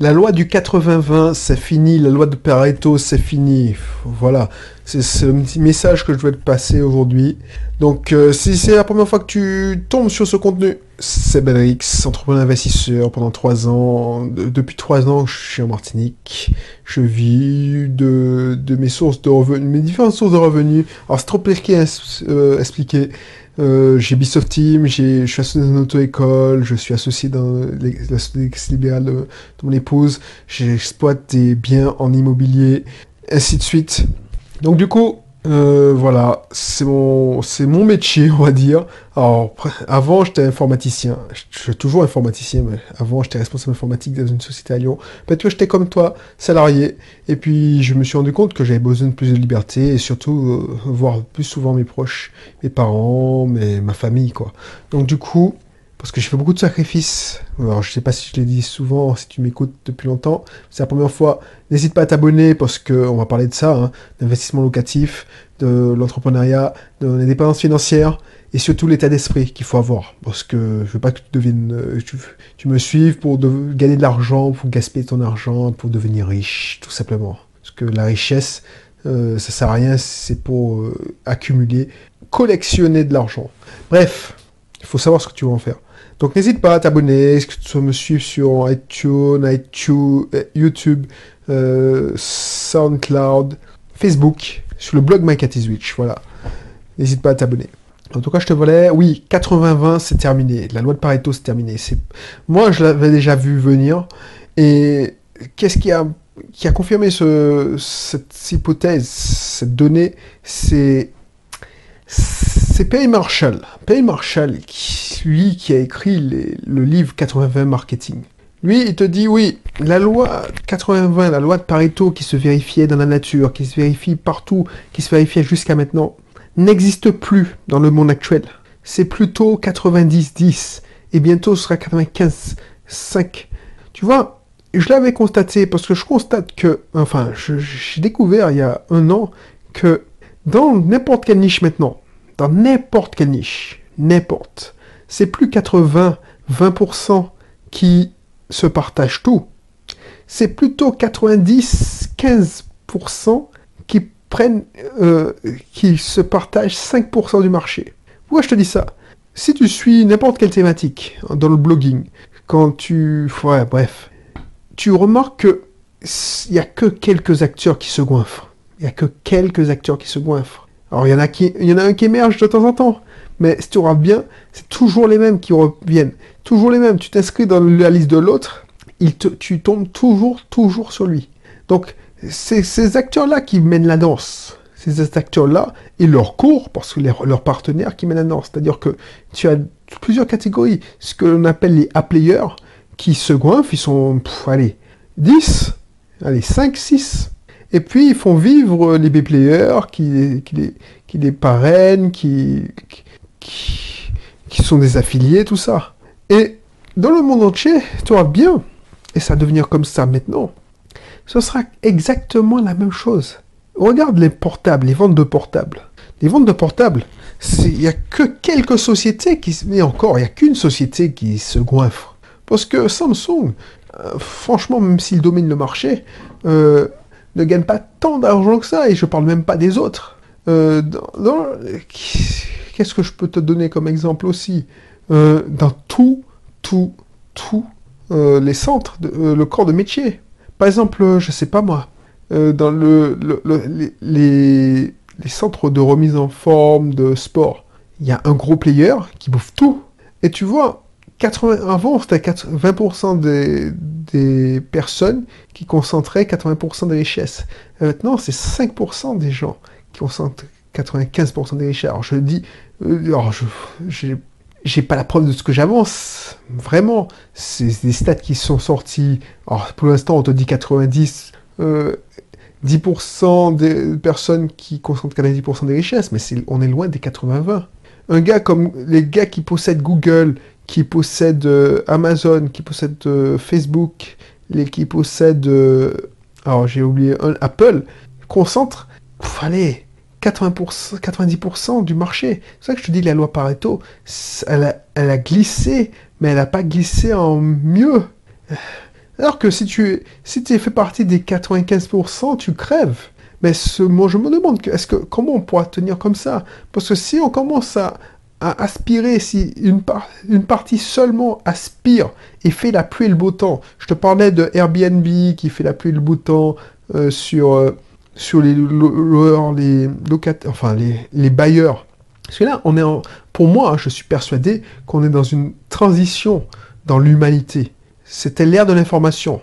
La loi du 80-20, c'est fini. La loi de Pareto, c'est fini. Voilà. C'est ce petit message que je vais te passer aujourd'hui. Donc, euh, si c'est la première fois que tu tombes sur ce contenu, c'est Benrix, entrepreneur investisseur pendant trois ans. depuis trois ans, je suis en Martinique. Je vis de, mes sources de revenus, mes différentes sources de revenus. Alors, c'est trop compliqué à euh, expliquer. Euh, j'ai Bisoft Team, je suis associé dans une auto-école, je suis associé dans la société libérale de, de, mon épouse, j'exploite des biens en immobilier, ainsi de suite. Donc du coup, euh, voilà, c'est mon, c'est mon métier, on va dire. Alors, avant, j'étais informaticien. Je suis toujours informaticien, mais avant, j'étais responsable informatique dans une société à Lyon. Peut-être que j'étais comme toi, salarié. Et puis, je me suis rendu compte que j'avais besoin de plus de liberté et surtout euh, voir plus souvent mes proches, mes parents, mes, ma famille, quoi. Donc, du coup, parce que j'ai fait beaucoup de sacrifices. Alors, je sais pas si je l'ai dit souvent, si tu m'écoutes depuis longtemps, c'est la première fois. N'hésite pas à t'abonner parce que on va parler de ça, hein, d'investissement locatif, de l'entrepreneuriat, de l'indépendance financière et surtout l'état d'esprit qu'il faut avoir. Parce que je veux pas que tu deviennes, euh, tu, me suives pour gagner de l'argent, pour gaspiller ton argent, pour devenir riche, tout simplement. Parce que la richesse, euh, ça sert à rien, c'est pour euh, accumuler, collectionner de l'argent. Bref, il faut savoir ce que tu veux en faire. Donc n'hésite pas à t'abonner, que tu me suivre sur iTunes, iTunes YouTube, euh, SoundCloud, Facebook, sur le blog MyCatisWitch, voilà. N'hésite pas à t'abonner. En tout cas, je te volais, oui, 80-20, c'est terminé. La loi de Pareto, c'est terminé. Moi, je l'avais déjà vu venir. Et qu'est-ce qui a, qui a confirmé ce, cette hypothèse, cette donnée? C'est c'est Pay Marshall. Pay Marshall, lui qui a écrit le livre 80-20 Marketing. Lui, il te dit oui, la loi 80-20, la loi de Pareto qui se vérifiait dans la nature, qui se vérifie partout, qui se vérifiait jusqu'à maintenant, n'existe plus dans le monde actuel. C'est plutôt 90-10 et bientôt sera 95-5. Tu vois, je l'avais constaté parce que je constate que, enfin, j'ai découvert il y a un an que dans n'importe quelle niche maintenant, dans n'importe quelle niche, n'importe, c'est plus 80, 20% qui se partagent tout. C'est plutôt 90, 15% qui prennent, euh, qui se partagent 5% du marché. Pourquoi je te dis ça? Si tu suis n'importe quelle thématique dans le blogging, quand tu, ouais, bref, tu remarques que il n'y a que quelques acteurs qui se goinfrent. Il n'y a que quelques acteurs qui se goinfrent. Alors il y en a il un qui émerge de temps en temps, mais si tu regardes bien, c'est toujours les mêmes qui reviennent, toujours les mêmes. Tu t'inscris dans la liste de l'autre, tu tombes toujours, toujours sur lui. Donc c'est ces acteurs-là qui mènent la danse. Ces acteurs-là et leur cours, parce que leurs partenaires qui mènent la danse. C'est-à-dire que tu as plusieurs catégories. Ce que l'on appelle les A-players, qui se goinfrent, ils sont, allez, 10, allez, 5, 6 et puis, ils font vivre les B-players qui, qui, les, qui les parrainent, qui, qui, qui, sont des affiliés, tout ça. Et dans le monde entier, tu vois bien, et ça va devenir comme ça maintenant, ce sera exactement la même chose. Regarde les portables, les ventes de portables. Les ventes de portables, il n'y a que quelques sociétés qui... Mais encore, il n'y a qu'une société qui se goinfre. Parce que Samsung, euh, franchement, même s'il domine le marché, euh, ne gagne pas tant d'argent que ça, et je parle même pas des autres. Euh, qu'est-ce que je peux te donner comme exemple aussi? Euh, Dans tout, tout, tout euh, les centres, le corps de métier. Par exemple, je sais pas moi, dans le, les, les centres de remise en forme de sport, il y a un gros player qui bouffe tout. Et tu vois, 80, avant, c'était 20% des, des personnes qui concentraient 80% des richesses. maintenant, c'est 5% des gens qui concentrent 95% des richesses. Alors je dis, euh, alors je j'ai pas la preuve de ce que j'avance, vraiment. C'est des stats qui sont sortis. Alors pour l'instant, on te dit 90, 10% euh, des personnes qui concentrent 90% des richesses, mais on est loin des 80-20. Un gars comme les gars qui possèdent Google, qui possède euh, Amazon, qui possède euh, Facebook, les, qui possède, euh, alors j'ai oublié, Apple, concentre, allez, 80%, 90% du marché. C'est ça que je te dis, la loi Pareto, elle a, elle a glissé, mais elle n'a pas glissé en mieux. Alors que si tu si es fait partie des 95%, tu crèves. Mais ce, moi, je me demande, est-ce que, comment on pourra tenir comme ça? Parce que si on commence à, aspirer, si une, une partie seulement aspire et fait la pluie et le beau temps, je te parlais de Airbnb qui fait la pluie et le beau temps euh, sur, euh, sur les, les, locataires, enfin les, les bailleurs. Parce que là, on est en, pour moi, je suis persuadé qu'on est dans une transition dans l'humanité. C'était l'ère de l'information.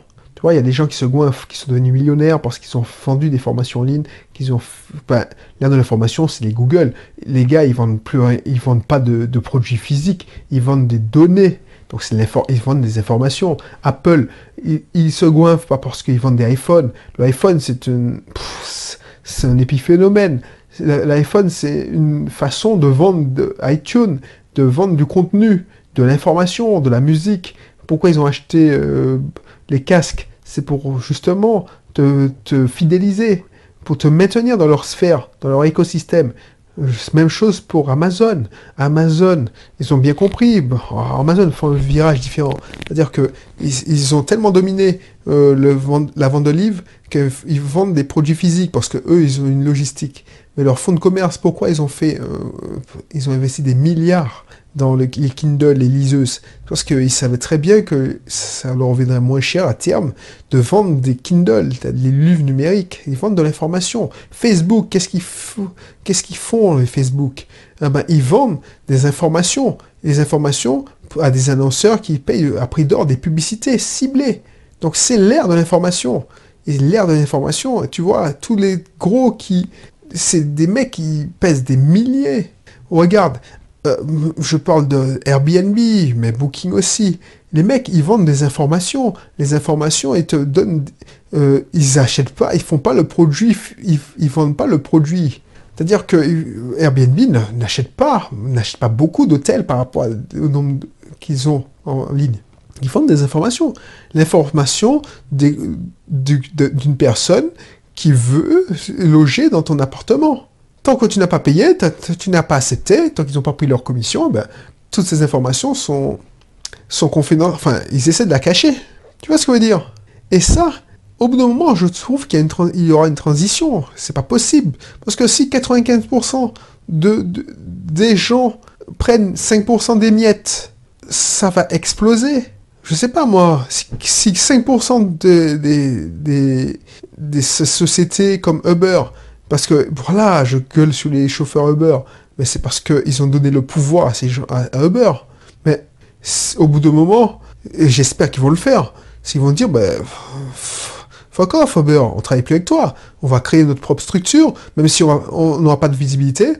Il y a des gens qui se goinfrent, qui sont devenus millionnaires parce qu'ils ont vendu des formations en ligne, qu'ils ont... Ben, l'ère de l'information, c'est les Google. Les gars, ils vendent plus, ils vendent pas de, produits physiques, ils vendent des données. Donc c'est ils vendent des informations. Apple, ils, se goinfrent pas parce qu'ils vendent des iPhones. L'iPhone, c'est un, c'est un épiphénomène. L'iPhone, c'est une façon de vendre iTunes, de vendre du contenu, de l'information, de la musique. Pourquoi ils ont acheté euh, les casques? C'est pour justement te, fidéliser, pour te maintenir dans leur sphère, dans leur écosystème. Même chose pour Amazon. Amazon, ils ont bien compris. Amazon font un virage différent. C'est-à-dire que ils, ont tellement dominé euh, la vente de livres qu'ils vendent des produits physiques parce que eux, ils ont une logistique. Mais leur fonds de commerce, pourquoi ils ont fait, euh, ils ont investi des milliards dans les Kindle, les liseuses, parce qu'ils savaient très bien que ça leur reviendrait moins cher à terme de vendre des Kindle, des livres numériques. Ils vendent de l'information. Facebook, qu'est-ce qu'ils font Qu'est-ce qu'ils font les Facebook? Ah ben, Ils vendent des informations. Les informations à des annonceurs qui payent à prix d'or des publicités ciblées. Donc c'est l'ère de l'information. Et l'ère de l'information, tu vois, tous les gros qui... C'est des mecs qui pèsent des milliers. Regarde, euh, je parle de Airbnb, mais Booking aussi. Les mecs, ils vendent des informations. Les informations, ils te donnent, euh, ils achètent pas, ils font pas le produit, ils, ils vendent pas le produit. C'est-à-dire que euh, Airbnb n'achète pas, n'achète pas beaucoup d'hôtels par rapport au nombre qu'ils ont en ligne. Ils vendent des informations. L'information d'une personne qui veut loger dans ton appartement. Tant que tu n'as pas payé, tu n'as pas accepté, tant qu'ils n'ont pas pris leur commission, ben, toutes ces informations sont, sont Enfin, ils essaient de la cacher. Tu vois ce que je veux dire? Et ça, au bout d'un moment, je trouve qu'il y, y, aura une transition. C'est pas possible. Parce que si 95% de, des gens prennent 5% des miettes, ça va exploser. Je sais pas moi, si, 5% des, des, des sociétés comme Uber parce que, voilà, je gueule sur les chauffeurs Uber, mais c'est parce qu'ils ont donné le pouvoir à, ces gens, à, Uber. Mais au bout d'un moment, j'espère qu'ils vont le faire, s'ils vont dire, ben, fuck off Uber, on travaille plus avec toi, on va créer notre propre structure, même si on n'aura pas de visibilité,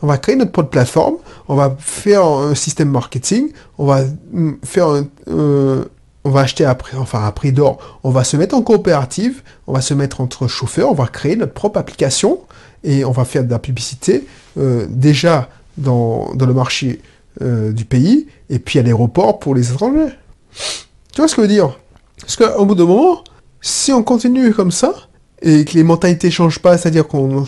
on va créer notre propre plateforme, on va faire un système marketing, on va mm, faire un, on va acheter à prix, enfin à d'or, on va se mettre en coopérative, on va se mettre entre chauffeurs, on va créer notre propre application et on va faire de la publicité euh, déjà dans, le marché euh, du pays et puis à l'aéroport pour les étrangers. Tu vois ce que je veux dire? Parce qu'au bout d'un moment, si on continue comme ça, et que les mentalités changent pas, c'est-à-dire qu'on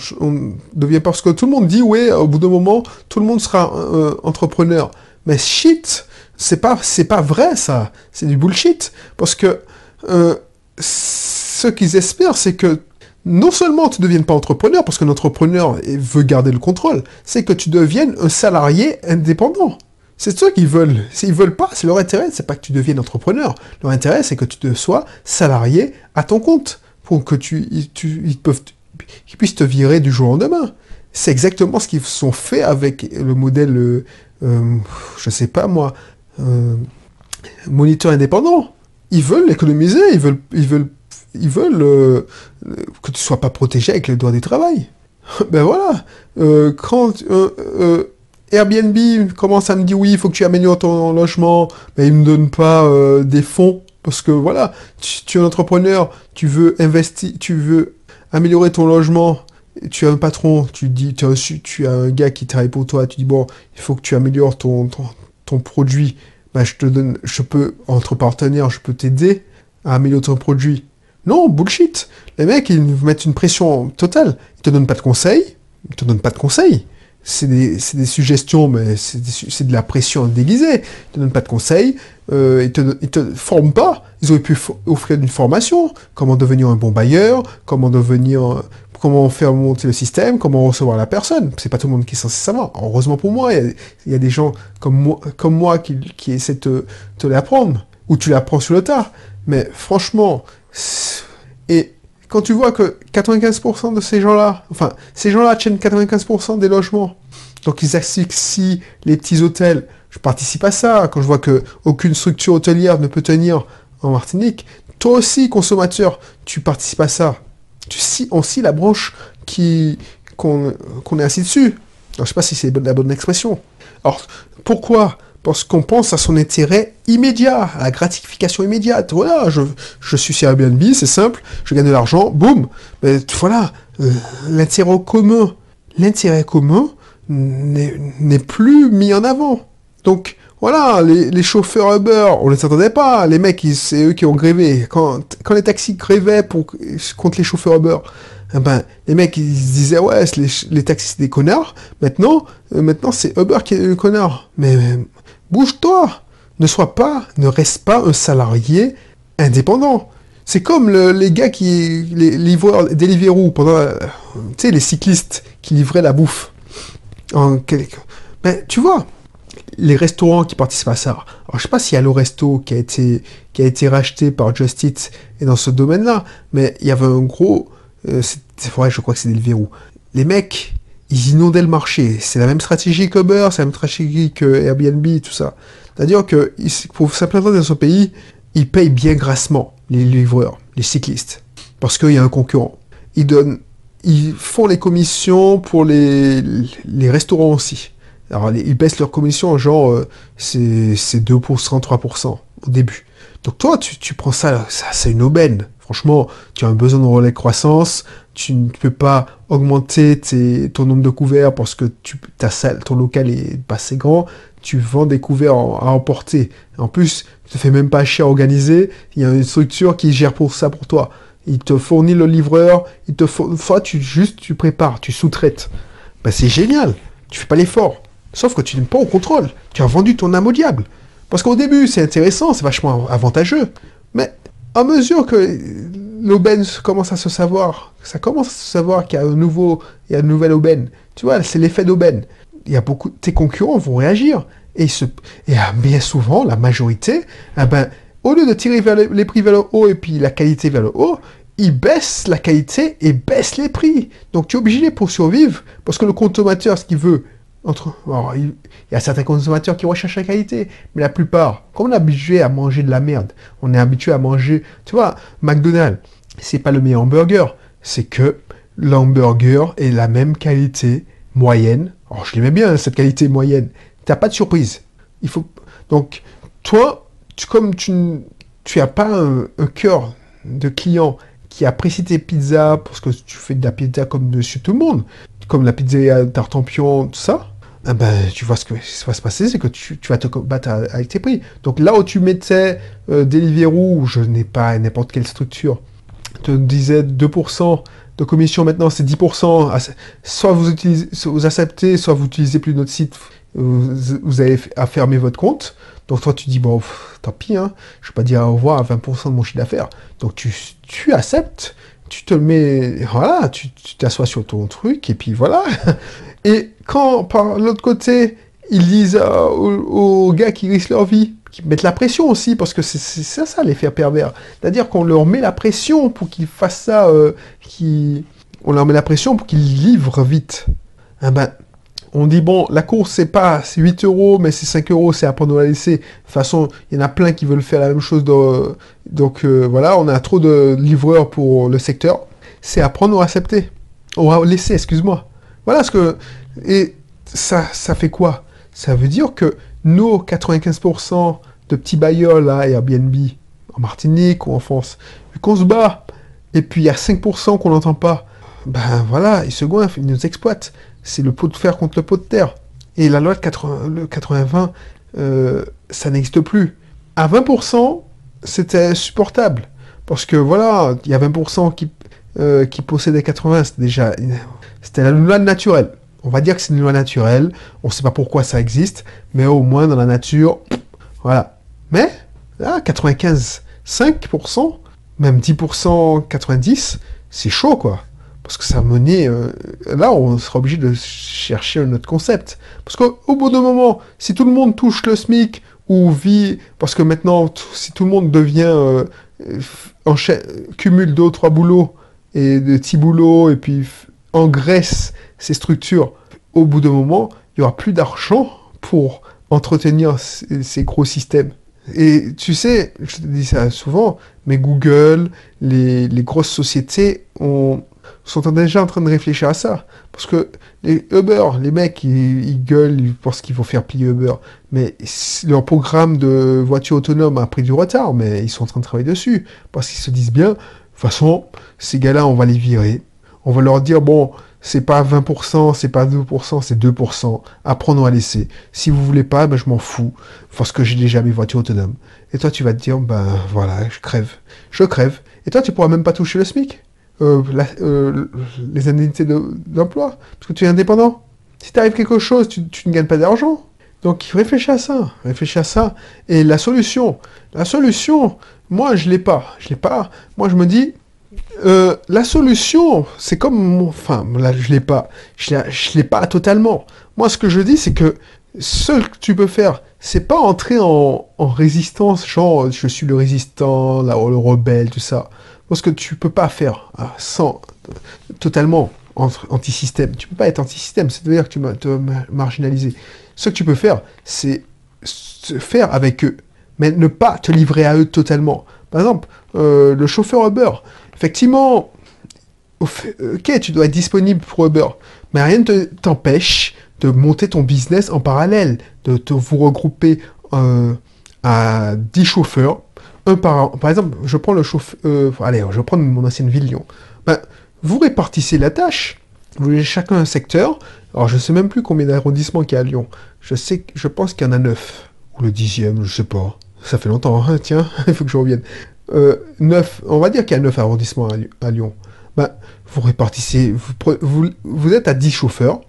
devient parce que tout le monde dit ouais, au bout d'un moment, tout le monde sera euh, entrepreneur. Mais shit, c'est pas, c'est pas vrai ça. C'est du bullshit. Parce que euh, ce qu'ils espèrent, c'est que non seulement tu ne deviennes pas entrepreneur, parce qu'un entrepreneur veut garder le contrôle, c'est que tu deviennes un salarié indépendant. C'est ça qu'ils veulent. S'ils veulent pas, c'est leur intérêt, c'est pas que tu deviennes entrepreneur. Leur intérêt, c'est que tu te sois salarié à ton compte, pour que tu, tu ils peuvent, qu'ils puissent te virer du jour au lendemain. C'est exactement ce qu'ils sont fait avec le modèle, euh, euh je sais pas moi, euh, moniteurs indépendants. Ils veulent économiser, ils veulent, ils veulent, ils veulent euh, que tu sois pas protégé avec le droit du travail. ben voilà. Euh, quand Airbnb commence à me dire oui, il faut que tu améliores ton logement, mais il me donne pas des fonds parce que voilà, tu, es un entrepreneur, tu veux investir, tu veux améliorer ton logement, tu as un patron, tu dis, tu as, tu as un gars qui travaille pour toi, tu dis bon, il faut que tu améliores ton, ton produit, bah, je te donne, je peux, entre partenaires, je peux t'aider à améliorer ton produit. Non, bullshit. Les mecs, ils mettent une pression totale. Ils te donnent pas de conseils. Ils te donnent pas de conseils. c'est des, des, suggestions, mais c'est de la pression déguisée. Ils te donnent pas de conseils, euh, ils, te, ils te forment pas. Ils auraient pu offrir une formation, comment devenir un bon bailleur, comment devenir, comment faire monter le système, comment recevoir la personne. C'est pas tout le monde qui est censé savoir. Heureusement pour moi, il y, a des gens comme moi, comme moi qui, essaient de te, l'apprendre, ou tu l'apprends sur le tas. Mais franchement, et quand tu vois que 95% de ces gens-là, enfin, ces gens-là tiennent 95% des logements, donc ils asphyxient les petits hôtels, je participe à ça. Quand je vois que aucune structure hôtelière ne peut tenir en Martinique, toi aussi, consommateur, tu participes à ça. Tu scies, on scie la branche qui qu'on est assis dessus. Je sais pas si c'est la bonne expression. Alors, pourquoi? Parce qu'on pense à son intérêt immédiat, à la gratification immédiate. Voilà, je, je suis sur Airbnb, c'est simple, je gagne de l'argent, boum. Mais voilà, euh, l'intérêt commun, l'intérêt commun n'est plus mis en avant. Donc voilà, les, chauffeurs Uber, on ne les attendait pas. Les mecs, c'est eux qui ont grévé. Quand, les taxis grévaient pour, contre les chauffeurs Uber, eh ben, les mecs, ils se disaient, ouais, les, les taxis, c'est des connards. Maintenant, euh, maintenant c'est Uber qui est le connard. Mais Bouge-toi Ne sois pas, ne reste pas un salarié indépendant. C'est comme les gars qui, les livreurs, Deliveroo, pendant, euh, les cyclistes qui livraient la bouffe. En ben, tu vois, les restaurants qui participent à ça. Alors, je sais pas s'il y a le resto qui a été, qui a été racheté par Just Eat et dans ce domaine-là, mais il y avait un gros, euh, c'est vrai, je crois que c'est Deliveroo. Les mecs, ils inondaient le marché. C'est la même stratégie qu'Uber, c'est la même stratégie que Airbnb, tout ça. C'est-à-dire que pour s'implanter dans ce pays, ils payent bien grassement les livreurs, les cyclistes, parce qu'il y a un concurrent. Ils donnent, ils font les commissions pour les, les restaurants aussi. Alors ils baissent leurs commissions, genre euh, c'est 2%, 3% au début. Donc toi, tu, prends ça, ça c'est une aubaine. Franchement, tu as un besoin de relais croissance, tu ne peux pas augmenter ton nombre de couverts parce que ta salle, ton local est pas assez grand, tu vends des couverts à emporter. En plus, tu te fais même pas cher à organiser, il y a une structure qui gère pour ça pour toi. Il te fournit le livreur, il te fournit, tu juste tu prépares, tu sous-traites. Ben, c'est génial, tu fais pas l'effort. Sauf que tu n'es pas au contrôle. Tu as vendu ton âme au diable. Parce qu'au début, c'est intéressant, c'est vachement avantageux. Mais à mesure que l'aubaine commence à se savoir, ça commence à se savoir qu'il y a un nouveau, il une nouvelle aubaine. Tu vois, c'est l'effet d'aubaine. Il y beaucoup, tes concurrents vont réagir. Et, et bien souvent, la majorité, eh ben, au lieu de tirer vers les, prix vers le haut et puis la qualité vers le haut, ils baissent la qualité et baissent les prix. Donc tu es obligé pour survivre, parce que le consommateur, ce qu'il veut, entre, il, y a certains consommateurs qui recherchent la qualité, mais la plupart, comme on est habitué à manger de la merde, on est habitué à manger, tu vois, McDonald's, c'est pas le meilleur hamburger, c'est que l'hamburger est la même qualité moyenne. Alors je l'aimais bien cette qualité moyenne. T'as pas de surprise. Il faut donc toi, comme tu tu as pas un, cœur de client qui apprécie tes pizzas parce que tu fais de la pizza comme Monsieur Tout le monde, comme la pizza Tartampion, tout ça ben, tu vois ce, que, va se passer, c'est que tu, vas te battre avec tes prix. Donc là où tu mettais euh, Deliveroo, où je n'ai pas n'importe quelle structure, te disais 2% de commission, maintenant c'est 10%, soit vous, utilisez, vous acceptez, soit vous utilisez plus notre site, vous, avez à fermer votre compte. Donc toi tu dis, bon, tant pis, hein, je ne vais pas dire au revoir à 20% de mon chiffre d'affaires. Donc tu, tu acceptes, tu te mets, voilà, tu t'assois sur ton truc, et puis voilà. Et quand, par l'autre côté, ils disent aux, gars qui risquent leur vie, qui mettent la pression aussi, parce que c'est ça, ça l'effet pervers. C'est-à-dire qu'on leur met la pression pour qu'ils fassent ça, euh, on leur met la pression pour qu'ils livrent vite. Ah ben, on dit, bon, la course, c'est pas 8 euros, mais c'est 5 euros, c'est à prendre à laisser. De toute façon, il y en a plein qui veulent faire la même chose. donc euh, voilà, on a trop de livreurs pour le secteur. C'est à prendre à accepter. Ou à laisser, excuse-moi. Voilà ce que... Et ça, ça fait quoi? Ça veut dire que nos 95% de petits bailleurs là, Airbnb, en Martinique ou en France, qu'on se bat, et puis il y a 5% qu'on n'entend pas, ben voilà, ils se goinfrent, ils nous exploitent. C'est le pot de fer contre le pot de terre. Et la loi de 80, le 80-20, euh, ça n'existe plus. À 20%, c'était supportable. Parce que voilà, il y a 20% qui, euh, qui possédaient 80, c'était déjà c'était la loi naturelle. on va dire que c'est une loi naturelle. On ne sait pas pourquoi ça existe, mais au moins dans la nature, voilà. Mais là, 95, 5%, même 10%, 90%, c'est chaud, quoi. Parce que ça menait... Euh, là, on sera obligé de chercher un autre concept. Parce qu'au bout d'un moment, si tout le monde touche le SMIC ou vit... Parce que maintenant, si tout le monde devient... Euh, cumule deux ou trois boulots et de petits boulots et puis engraisse ces structures, au bout d'un moment, il n'y aura plus d'argent pour entretenir ces, gros systèmes. Et tu sais, je te dis ça souvent, mais Google, les, grosses sociétés ont, sont déjà en train de réfléchir à ça. Parce que les Uber, les mecs, ils, gueulent, ils pensent qu'ils vont faire plier Uber. Mais leur programme de voiture autonome a pris du retard, mais ils sont en train de travailler dessus. Parce qu'ils se disent bien, toute façon, ces gars-là, on va les virer. On va leur dire, bon, c'est pas 20%, c'est pas 2%, c'est 2%. Apprenons à laisser. Si vous voulez pas, ben je m'en fous, parce que j'ai déjà mes voitures autonomes. Et toi, tu vas te dire, ben voilà, je crève. Je crève. Et toi, tu pourras même pas toucher le SMIC. Euh, euh, les indemnités d'emploi, parce que tu es indépendant. Si t'arrive quelque chose, tu, ne gagnes pas d'argent. Donc réfléchis à ça, réfléchis à ça. Et la solution, la solution, moi je l'ai pas, je l'ai pas. Moi je me dis, euh, la solution, c'est comme, enfin, là, je l'ai pas, je l'ai pas totalement. Moi, ce que je dis, c'est que ce que tu peux faire, c'est pas entrer en, résistance, genre, je suis le résistant, là, le rebelle, tout ça. Parce que tu peux pas faire ah, sans, totalement anti-système. Tu peux pas être anti-système, c'est-à-dire que tu vas te marginaliser. Ce que tu peux faire, c'est faire avec eux, mais ne pas te livrer à eux totalement. Par exemple, euh, le chauffeur Uber, effectivement, ok, tu dois être disponible pour Uber, mais rien ne t'empêche de monter ton business en parallèle, de vous regrouper euh, à 10 chauffeurs, un par Par exemple, je prends le chauffeur, euh, allez, je prends mon ancienne ville Lyon. Ben, vous répartissez la tâche, vous avez chacun un secteur. Alors, je sais même plus combien d'arrondissements qu'il y a à Lyon. Je sais, je pense qu'il y en a 9. Ou le dixième, je sais pas. Ça fait longtemps, hein, tiens, il faut que je revienne. Euh, 9, on va dire qu'il y a 9 arrondissements à, Lyon. Ben, vous répartissez, vous, êtes à 10 chauffeurs,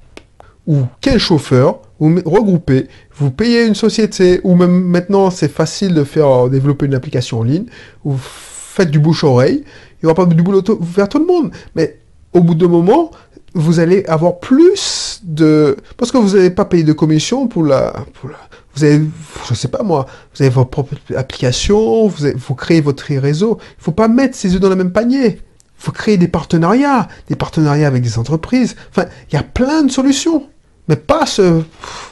ou 15 chauffeurs, vous regroupez, vous payez une société, ou même maintenant c'est facile de faire euh, développer une application en ligne, vous faites du bouche-oreille, il n'y aura pas du boulot vers tout le monde. Mais au bout d'un moment, vous allez avoir plus de... Parce que vous n'avez pas payé de commission pour la, vous avez, je sais pas moi, vous avez votre propre application, vous, créez votre réseau. Il faut pas mettre ses œufs dans le même panier. Il faut créer des partenariats, des partenariats avec des entreprises. Enfin, il y a plein de solutions. Mais pas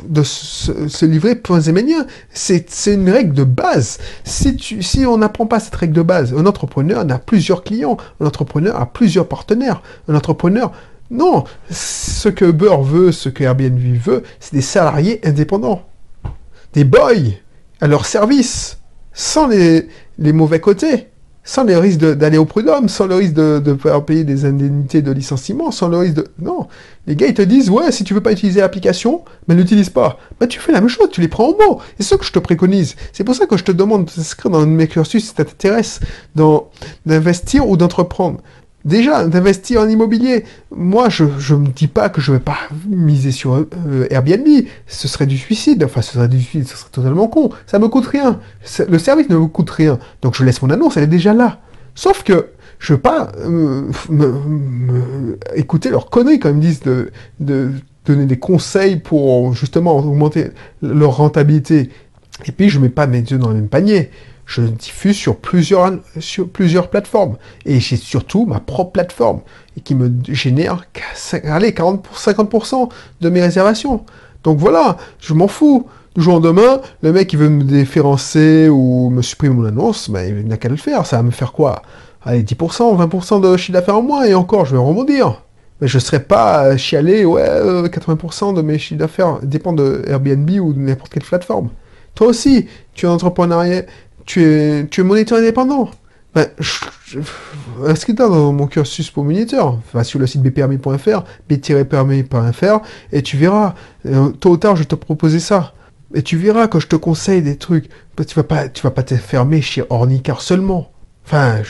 de se, livrer point zéménien. C'est une règle de base. Si, si on n'apprend pas cette règle de base, un entrepreneur a plusieurs clients, un entrepreneur a plusieurs partenaires, un entrepreneur non, ce que Uber veut, ce que Airbnb veut, c'est des salariés indépendants des boys à leur service, sans les, mauvais côtés, sans les risques d'aller au prud'homme, sans le risque de, de payer des indemnités de licenciement, sans le risque de... Non, les gars, ils te disent, ouais, si tu veux pas utiliser l'application, mais n'utilise pas. Ben, tu fais la même chose, tu les prends au mot. C'est ce que je te préconise. C'est pour ça que je te demande de t'inscrire dans mes cursus si ça t'intéresse d'investir ou d'entreprendre. Déjà, d'investir en immobilier. Moi, je ne me dis pas que je vais pas miser sur euh, Airbnb. Ce serait du suicide. Enfin, ce serait du suicide, ce serait totalement con. Ça me coûte rien. Le service ne me coûte rien. Donc, je laisse mon annonce, elle est déjà là. Sauf que je veux pas euh, écouter leurs conneries quand ils me disent de, de donner des conseils pour justement augmenter leur rentabilité. Et puis, je mets pas mes yeux dans le même panier je diffuse sur plusieurs, sur plusieurs plateformes. Et j'ai surtout ma propre plateforme, et qui me génère allez, 40 50% de mes réservations. Donc voilà, je m'en fous. Du jour au lendemain, le mec qui veut me déférencer ou me supprimer mon annonce, ben, il n'a qu'à le faire. Ça va me faire quoi? Allez, 10%, 20% de chiffre d'affaires en moins, et encore, je vais rebondir. Mais je ne serais pas chialé, ouais, 80% euh, de mes chiffres d'affaires dépendent de Airbnb ou de n'importe quelle plateforme. Toi aussi, tu es entrepreneuriat, tu es, tu es moniteur indépendant. Ben, inscris-toi dans mon cursus pour moniteur. Va sur le site bpermis.fr, b-permis.fr, et tu verras. Euh, tôt ou tard, je te proposer ça. Et tu verras quand je te conseille des trucs. Ben, tu vas pas, tu vas pas te fermer chez Ornicar seulement. Enfin,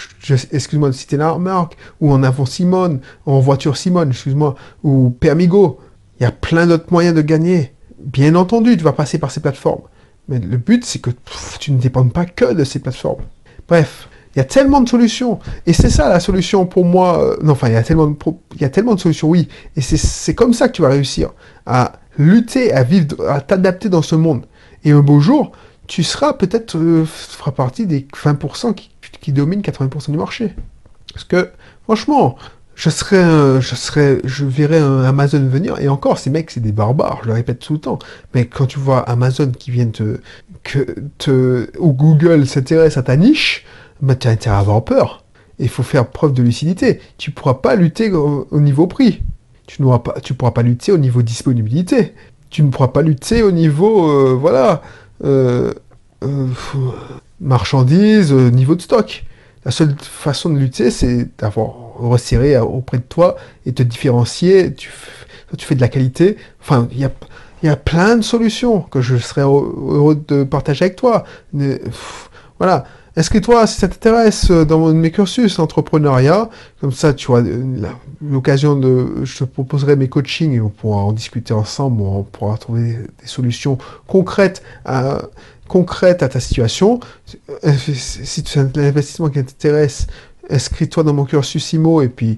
excuse-moi de citer la marque, ou en avant Simone, en voiture Simone, excuse-moi, ou Permigo. Il y a plein d'autres moyens de gagner. Bien entendu, tu vas passer par ces plateformes. Mais le but, c'est que tu ne dépendes pas que de ces plateformes. Bref, il y a tellement de solutions. Et c'est ça la solution pour moi. Euh, non, enfin, il y, a tellement de y a tellement de solutions, oui. Et c'est comme ça que tu vas réussir à lutter, à vivre, à t'adapter dans ce monde. Et un beau jour, tu seras peut-être, euh, feras partie des 20% qui, qui dominent 80% du marché. Parce que, franchement, je serais, je serais, je verrais un Amazon venir, et encore, ces mecs, c'est des barbares, je le répète tout le temps. Mais quand tu vois Amazon qui vient te, que te, ou Google s'intéresse à ta niche, bah, tu intérêt à avoir peur. Il faut faire preuve de lucidité. Tu pourras pas lutter au, niveau prix. Tu ne pas, tu pourras pas lutter au niveau disponibilité. Tu ne pourras pas lutter au niveau, euh, voilà, euh, euh, marchandises, niveau de stock. La seule façon de lutter, c'est d'avoir resserré auprès de toi et te différencier. Tu, tu fais de la qualité. Enfin, il y a, y a plein de solutions que je serais heureux de partager avec toi. voilà. Est-ce que toi, si ça t'intéresse euh, dans mes cursus entrepreneuriat, comme ça, tu as l'occasion de, je te proposerai mes coachings et on pourra en discuter ensemble, on pourra trouver des solutions concrètes à, concrètes à ta situation. Euh, si tu as l'investissement qui t'intéresse, inscris-toi dans mon cursus IMO et puis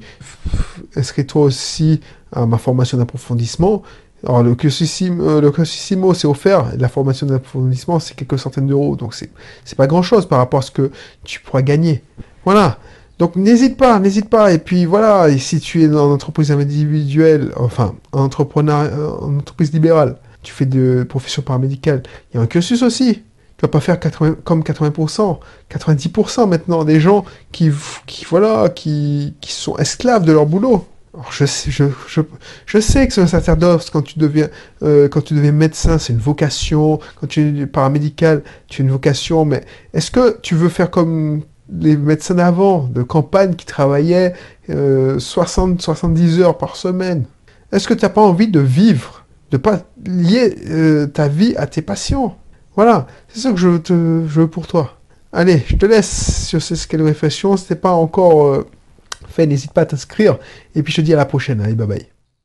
inscris-toi aussi à ma formation d'approfondissement. Alors, le cursus, euh, le c'est offert. La formation d'approfondissement, c'est quelques centaines d'euros. Donc, c'est, c'est pas grand chose par rapport à ce que tu pourras gagner. Voilà. Donc, n'hésite pas, n'hésite pas. Et puis, voilà. Et si tu es dans une entreprise individuelle, enfin, en entrepreneur, en entreprise libérale, tu fais de profession paramédicale, il y a un cursus aussi. Tu vas pas faire 80, comme 80%, 90% maintenant des gens qui, voilà, qui, sont esclaves de leur boulot je, je, je, je, sais que c'est un sacerdoce quand tu deviens, euh, quand tu deviens médecin, c'est une vocation. Quand tu es paramédical, tu as une vocation. Mais est-ce que tu veux faire comme les médecins d'avant, de campagne qui travaillaient 60, euh, 70 heures par semaine? Est-ce que tu n'as pas envie de vivre, de pas lier euh, ta vie à tes patients? Voilà, c'est ça que je, te, je veux pour toi. Allez, je te laisse sur cette réflexion. Ce n'est pas encore fait, n'hésite pas à t'inscrire. Et puis je te dis à la prochaine. Allez, bye bye.